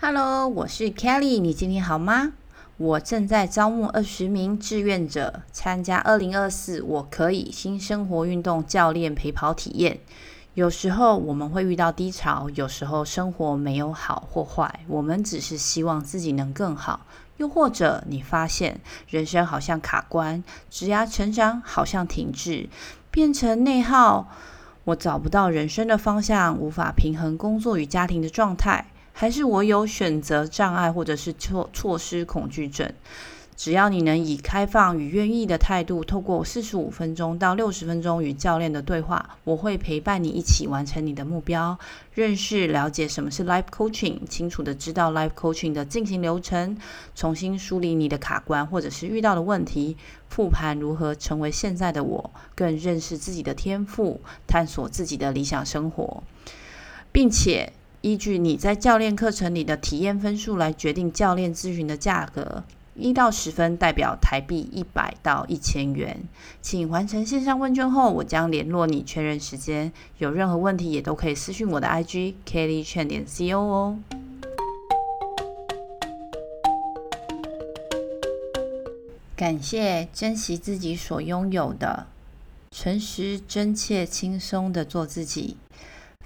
Hello，我是 Kelly，你今天好吗？我正在招募二十名志愿者参加二零二四我可以新生活运动教练陪跑体验。有时候我们会遇到低潮，有时候生活没有好或坏，我们只是希望自己能更好。又或者你发现人生好像卡关，职涯成长好像停滞，变成内耗，我找不到人生的方向，无法平衡工作与家庭的状态。还是我有选择障碍，或者是错措施恐惧症？只要你能以开放与愿意的态度，透过四十五分钟到六十分钟与教练的对话，我会陪伴你一起完成你的目标，认识了解什么是 Life Coaching，清楚地知道 Life Coaching 的进行流程，重新梳理你的卡关或者是遇到的问题，复盘如何成为现在的我，更认识自己的天赋，探索自己的理想生活，并且。依据你在教练课程里的体验分数来决定教练咨询的价格，一到十分代表台币一百到一千元。请完成线上问卷后，我将联络你确认时间。有任何问题也都可以私讯我的 IG Kelly 点 CO 哦。感谢，珍惜自己所拥有的，诚实、真切、轻松的做自己。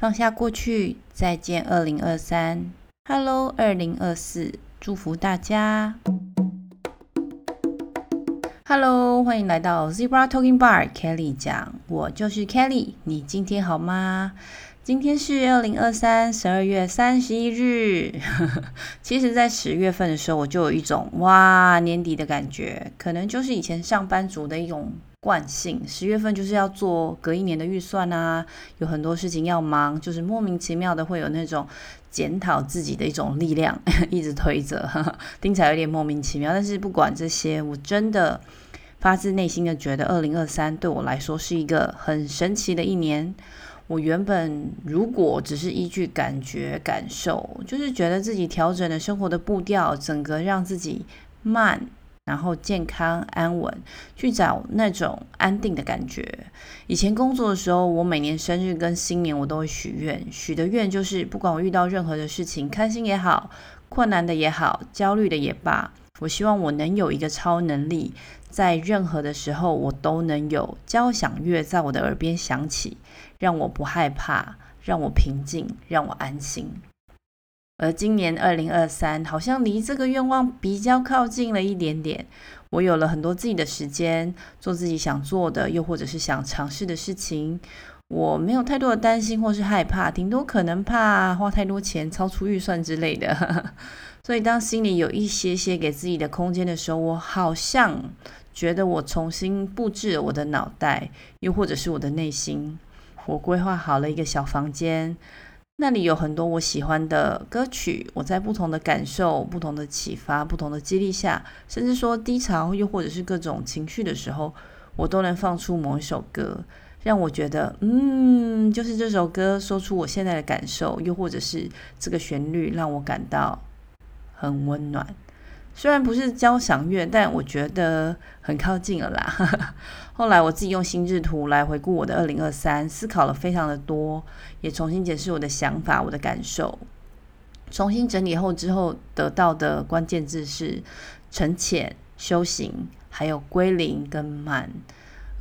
放下过去，再见二零二三，Hello 二零二四，祝福大家。Hello，欢迎来到 Zebra Talking Bar，Kelly 讲，我就是 Kelly，你今天好吗？今天是二零二三十二月三十一日。其实，在十月份的时候，我就有一种哇年底的感觉，可能就是以前上班族的一种。惯性，十月份就是要做隔一年的预算啊，有很多事情要忙，就是莫名其妙的会有那种检讨自己的一种力量，一直推着，听起来有点莫名其妙。但是不管这些，我真的发自内心的觉得，二零二三对我来说是一个很神奇的一年。我原本如果只是依据感觉感受，就是觉得自己调整了生活的步调，整个让自己慢。然后健康安稳，去找那种安定的感觉。以前工作的时候，我每年生日跟新年我都会许愿，许的愿就是不管我遇到任何的事情，开心也好，困难的也好，焦虑的也罢，我希望我能有一个超能力，在任何的时候我都能有交响乐在我的耳边响起，让我不害怕，让我平静，让我安心。而今年二零二三，好像离这个愿望比较靠近了一点点。我有了很多自己的时间，做自己想做的，又或者是想尝试的事情。我没有太多的担心或是害怕，顶多可能怕花太多钱、超出预算之类的。所以，当心里有一些些给自己的空间的时候，我好像觉得我重新布置了我的脑袋，又或者是我的内心。我规划好了一个小房间。那里有很多我喜欢的歌曲，我在不同的感受、不同的启发、不同的激励下，甚至说低潮又或者是各种情绪的时候，我都能放出某一首歌，让我觉得，嗯，就是这首歌说出我现在的感受，又或者是这个旋律让我感到很温暖。虽然不是交响乐，但我觉得很靠近了啦。后来我自己用心智图来回顾我的二零二三，思考了非常的多，也重新解释我的想法、我的感受。重新整理后之后得到的关键字是沉潜、修行，还有归零跟满。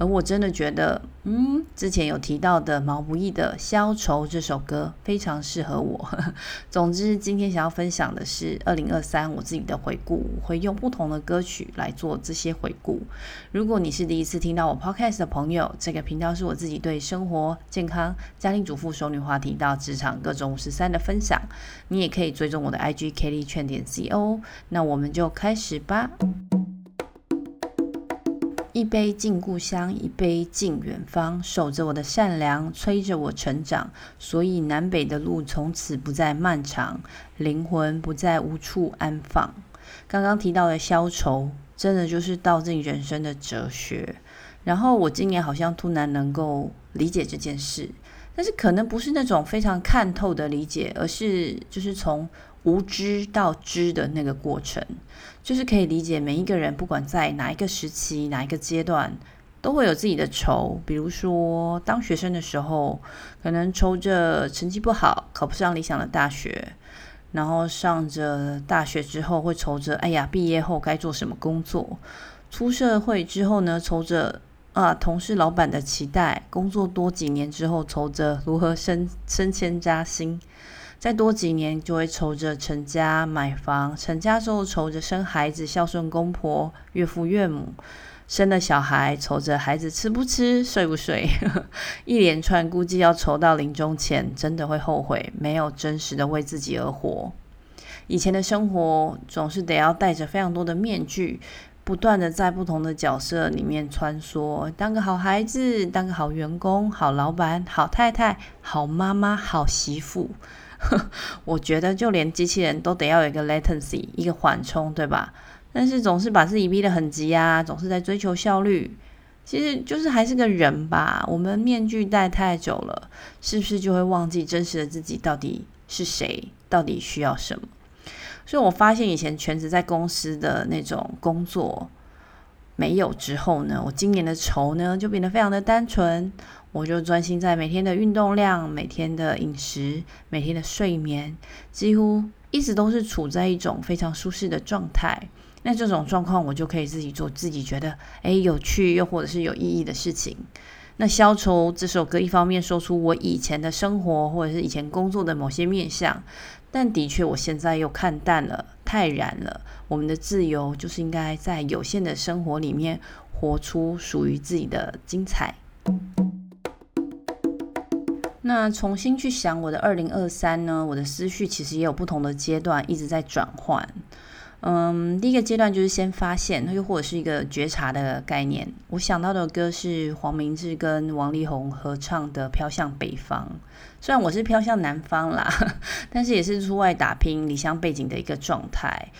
而我真的觉得，嗯，之前有提到的毛不易的《消愁》这首歌非常适合我。总之，今天想要分享的是二零二三我自己的回顾，我会用不同的歌曲来做这些回顾。如果你是第一次听到我 Podcast 的朋友，这个频道是我自己对生活、健康、家庭主妇、熟女话题到职场各种五十三的分享。你也可以追踪我的 IG Kelly Chen 点 CO。那我们就开始吧。一杯敬故乡，一杯敬远方。守着我的善良，催着我成长。所以南北的路从此不再漫长，灵魂不再无处安放。刚刚提到的消愁，真的就是道尽人生的哲学。然后我今年好像突然能够理解这件事，但是可能不是那种非常看透的理解，而是就是从。无知到知的那个过程，就是可以理解每一个人，不管在哪一个时期、哪一个阶段，都会有自己的愁。比如说，当学生的时候，可能愁着成绩不好，考不上理想的大学；然后上着大学之后会愁着，哎呀，毕业后该做什么工作？出社会之后呢，愁着啊，同事老板的期待；工作多几年之后，愁着如何升升迁加薪。再多几年就会愁着成家买房，成家之后愁着生孩子孝顺公婆岳父岳母，生了小孩愁着孩子吃不吃睡不睡，一连串估计要愁到临终前，真的会后悔没有真实的为自己而活。以前的生活总是得要戴着非常多的面具，不断的在不同的角色里面穿梭，当个好孩子，当个好员工，好老板，好太太，好妈妈，好媳妇。我觉得就连机器人都得要有一个 latency，一个缓冲，对吧？但是总是把自己逼得很急啊，总是在追求效率，其实就是还是个人吧。我们面具戴太久了，是不是就会忘记真实的自己到底是谁，到底需要什么？所以我发现以前全职在公司的那种工作没有之后呢，我今年的愁呢就变得非常的单纯。我就专心在每天的运动量、每天的饮食、每天的睡眠，几乎一直都是处在一种非常舒适的状态。那这种状况，我就可以自己做自己觉得诶有趣又或者是有意义的事情。那消愁这首歌一方面说出我以前的生活或者是以前工作的某些面向，但的确我现在又看淡了、太然了。我们的自由就是应该在有限的生活里面活出属于自己的精彩。那重新去想我的二零二三呢？我的思绪其实也有不同的阶段，一直在转换。嗯，第一个阶段就是先发现，又或者是一个觉察的概念。我想到的歌是黄明志跟王力宏合唱的《飘向北方》，虽然我是飘向南方啦，但是也是出外打拼、离乡背景的一个状态。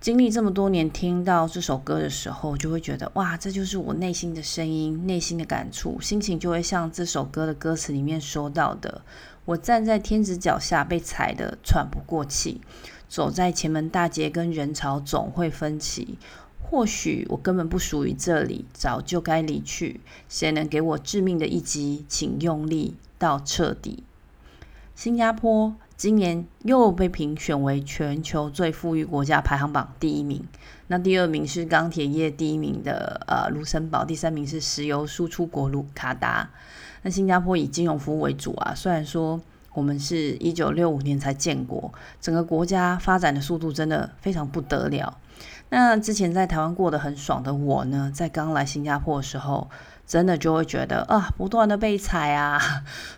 经历这么多年，听到这首歌的时候，就会觉得哇，这就是我内心的声音，内心的感触，心情就会像这首歌的歌词里面说到的：我站在天子脚下，被踩得喘不过气，走在前门大街，跟人潮总会分歧。或许我根本不属于这里，早就该离去。谁能给我致命的一击？请用力到彻底。新加坡。今年又被评选为全球最富裕国家排行榜第一名，那第二名是钢铁业第一名的呃卢森堡，第三名是石油输出国卢卡达。那新加坡以金融服务为主啊，虽然说我们是一九六五年才建国，整个国家发展的速度真的非常不得了。那之前在台湾过得很爽的我呢，在刚来新加坡的时候。真的就会觉得啊，不断的被踩啊，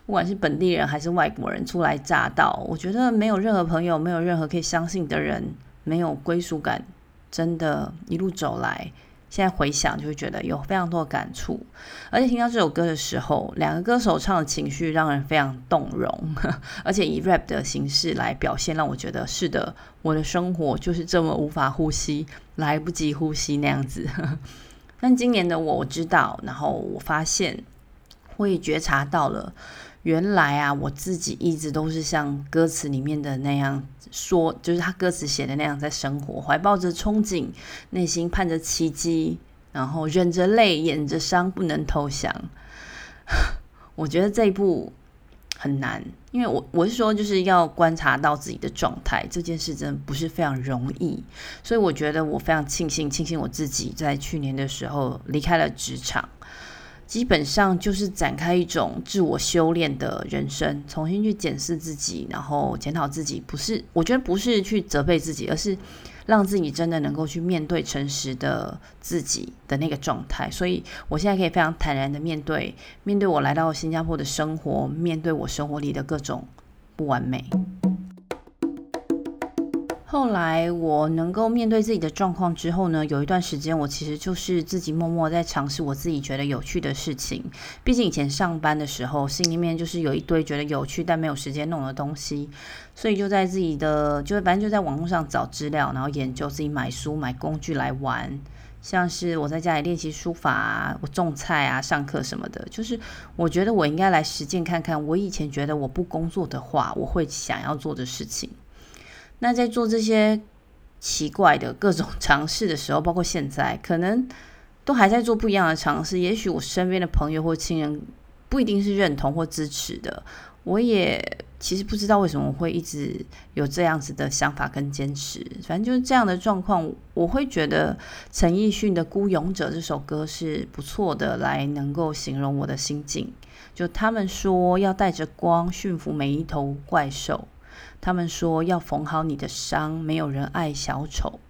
不管是本地人还是外国人初来乍到，我觉得没有任何朋友，没有任何可以相信的人，没有归属感，真的，一路走来，现在回想就会觉得有非常多的感触。而且听到这首歌的时候，两个歌手唱的情绪让人非常动容，而且以 rap 的形式来表现，让我觉得是的，我的生活就是这么无法呼吸，来不及呼吸那样子。但今年的我，我知道，然后我发现，我也觉察到了，原来啊，我自己一直都是像歌词里面的那样说，就是他歌词写的那样在生活，怀抱着憧憬，内心盼着奇迹，然后忍着泪，掩着伤，不能投降。我觉得这一步。很难，因为我我是说，就是要观察到自己的状态，这件事真的不是非常容易。所以我觉得我非常庆幸，庆幸我自己在去年的时候离开了职场，基本上就是展开一种自我修炼的人生，重新去检视自己，然后检讨自己。不是，我觉得不是去责备自己，而是。让自己真的能够去面对诚实的自己的那个状态，所以我现在可以非常坦然的面对，面对我来到新加坡的生活，面对我生活里的各种不完美。后来我能够面对自己的状况之后呢，有一段时间我其实就是自己默默在尝试我自己觉得有趣的事情。毕竟以前上班的时候，心里面就是有一堆觉得有趣但没有时间弄的东西，所以就在自己的，就反正就在网络上找资料，然后研究，自己买书买工具来玩。像是我在家里练习书法啊，我种菜啊，上课什么的，就是我觉得我应该来实践看看，我以前觉得我不工作的话，我会想要做的事情。那在做这些奇怪的各种尝试的时候，包括现在，可能都还在做不一样的尝试。也许我身边的朋友或亲人不一定是认同或支持的。我也其实不知道为什么会一直有这样子的想法跟坚持。反正就是这样的状况，我会觉得陈奕迅的《孤勇者》这首歌是不错的，来能够形容我的心境。就他们说要带着光驯服每一头怪兽，他们说要缝好你的伤，没有人爱小丑。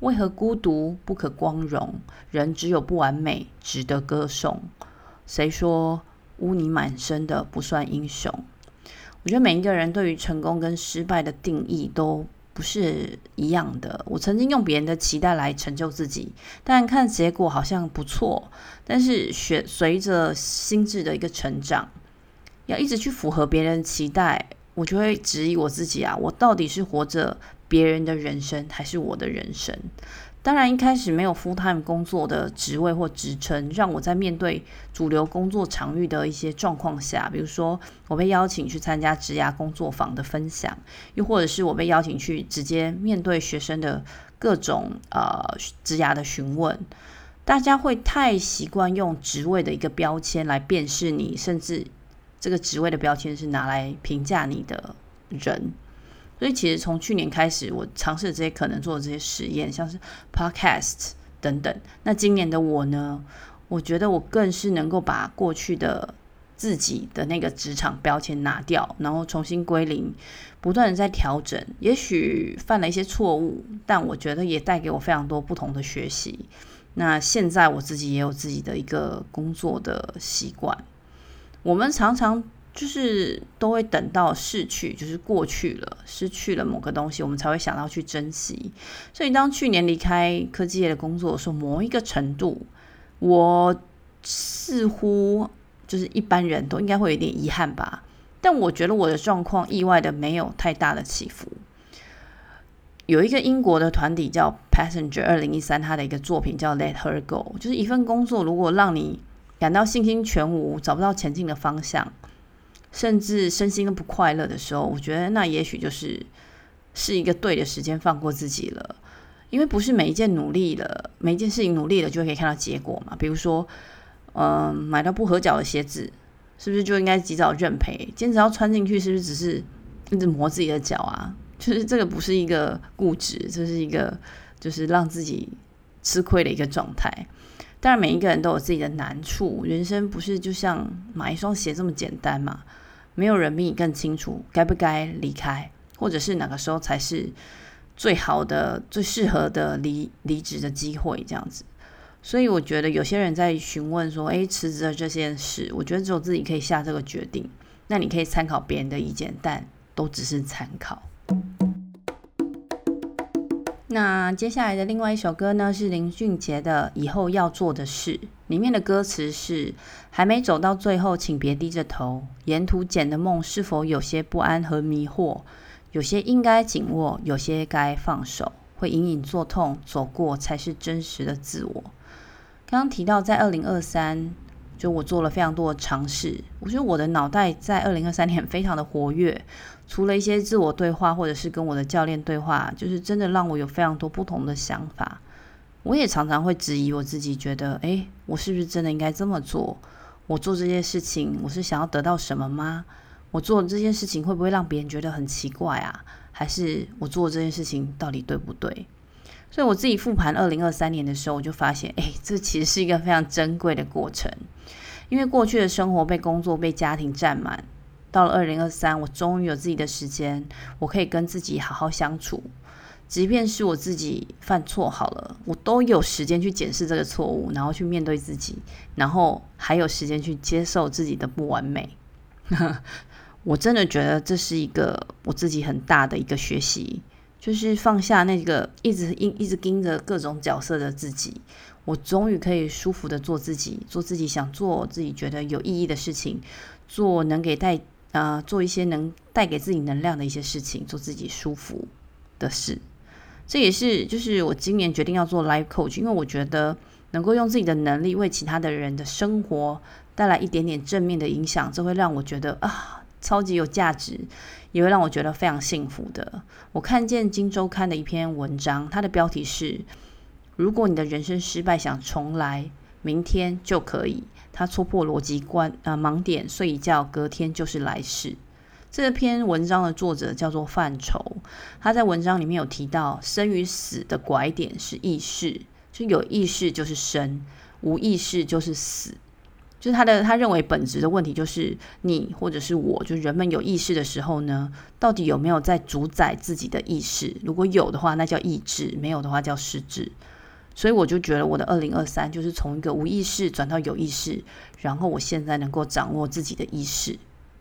为何孤独不可光荣？人只有不完美，值得歌颂。谁说污泥满身的不算英雄？我觉得每一个人对于成功跟失败的定义都不是一样的。我曾经用别人的期待来成就自己，但看结果好像不错。但是学随着心智的一个成长，要一直去符合别人的期待，我就会质疑我自己啊，我到底是活着别人的人生还是我的人生？当然，一开始没有 full time 工作的职位或职称，让我在面对主流工作场域的一些状况下，比如说我被邀请去参加职涯工作坊的分享，又或者是我被邀请去直接面对学生的各种呃职涯的询问，大家会太习惯用职位的一个标签来辨识你，甚至这个职位的标签是拿来评价你的人。所以，其实从去年开始，我尝试这些可能做的这些实验，像是 podcast 等等。那今年的我呢，我觉得我更是能够把过去的自己的那个职场标签拿掉，然后重新归零，不断的在调整。也许犯了一些错误，但我觉得也带给我非常多不同的学习。那现在我自己也有自己的一个工作的习惯。我们常常。就是都会等到逝去，就是过去了，失去了某个东西，我们才会想到去珍惜。所以，当去年离开科技业的工作的时候，某一个程度，我似乎就是一般人都应该会有点遗憾吧。但我觉得我的状况意外的没有太大的起伏。有一个英国的团体叫 Passenger 二零一三，他的一个作品叫 Let Her Go，就是一份工作如果让你感到信心全无，找不到前进的方向。甚至身心都不快乐的时候，我觉得那也许就是是一个对的时间放过自己了，因为不是每一件努力了，每一件事情努力了就可以看到结果嘛。比如说，嗯，买到不合脚的鞋子，是不是就应该及早认赔？坚持要穿进去，是不是只是一直磨自己的脚啊？就是这个不是一个固执，这是一个就是让自己吃亏的一个状态。当然，每一个人都有自己的难处，人生不是就像买一双鞋这么简单嘛？没有人比你更清楚该不该离开，或者是哪个时候才是最好的、最适合的离离职的机会，这样子。所以，我觉得有些人在询问说：“诶，辞职的这件事，我觉得只有自己可以下这个决定。那你可以参考别人的意见，但都只是参考。”那接下来的另外一首歌呢，是林俊杰的《以后要做的事》，里面的歌词是：还没走到最后，请别低着头。沿途捡的梦是否有些不安和迷惑？有些应该紧握，有些该放手。会隐隐作痛，走过才是真实的自我。刚刚提到，在二零二三。就我做了非常多的尝试，我觉得我的脑袋在二零二三年非常的活跃，除了一些自我对话，或者是跟我的教练对话，就是真的让我有非常多不同的想法。我也常常会质疑我自己，觉得，诶，我是不是真的应该这么做？我做这件事情，我是想要得到什么吗？我做这件事情会不会让别人觉得很奇怪啊？还是我做这件事情到底对不对？所以我自己复盘二零二三年的时候，我就发现，哎，这其实是一个非常珍贵的过程。因为过去的生活被工作、被家庭占满，到了二零二三，我终于有自己的时间，我可以跟自己好好相处。即便是我自己犯错好了，我都有时间去检视这个错误，然后去面对自己，然后还有时间去接受自己的不完美。我真的觉得这是一个我自己很大的一个学习。就是放下那个一直一一直盯着各种角色的自己，我终于可以舒服的做自己，做自己想做、自己觉得有意义的事情，做能给带啊、呃，做一些能带给自己能量的一些事情，做自己舒服的事。这也是就是我今年决定要做 life coach，因为我觉得能够用自己的能力为其他的人的生活带来一点点正面的影响，这会让我觉得啊。超级有价值，也会让我觉得非常幸福的。我看见《今周刊》的一篇文章，它的标题是：“如果你的人生失败想重来，明天就可以。”他戳破逻辑关啊盲点，睡一觉，隔天就是来世。这篇文章的作者叫做范畴，他在文章里面有提到，生与死的拐点是意识，就有意识就是生，无意识就是死。就是他的他认为本质的问题就是你或者是我，就是人们有意识的时候呢，到底有没有在主宰自己的意识？如果有的话，那叫意志；没有的话叫失智。所以我就觉得我的二零二三就是从一个无意识转到有意识，然后我现在能够掌握自己的意识。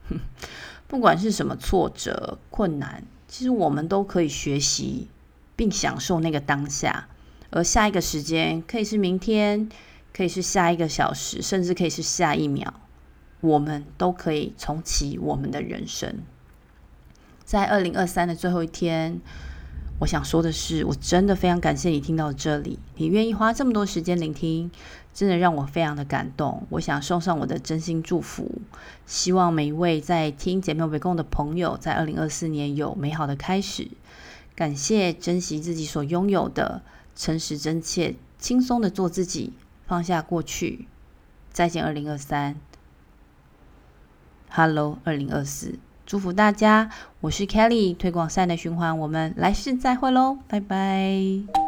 不管是什么挫折、困难，其实我们都可以学习并享受那个当下，而下一个时间可以是明天。可以是下一个小时，甚至可以是下一秒，我们都可以重启我们的人生。在二零二三的最后一天，我想说的是，我真的非常感谢你听到这里，你愿意花这么多时间聆听，真的让我非常的感动。我想送上我的真心祝福，希望每一位在听姐妹围共的朋友，在二零二四年有美好的开始。感谢，珍惜自己所拥有的，诚实真切，轻松的做自己。放下过去，再见，二零二三，Hello，二零二四，祝福大家，我是 Kelly，推广善的循环，我们来世再会喽，拜拜。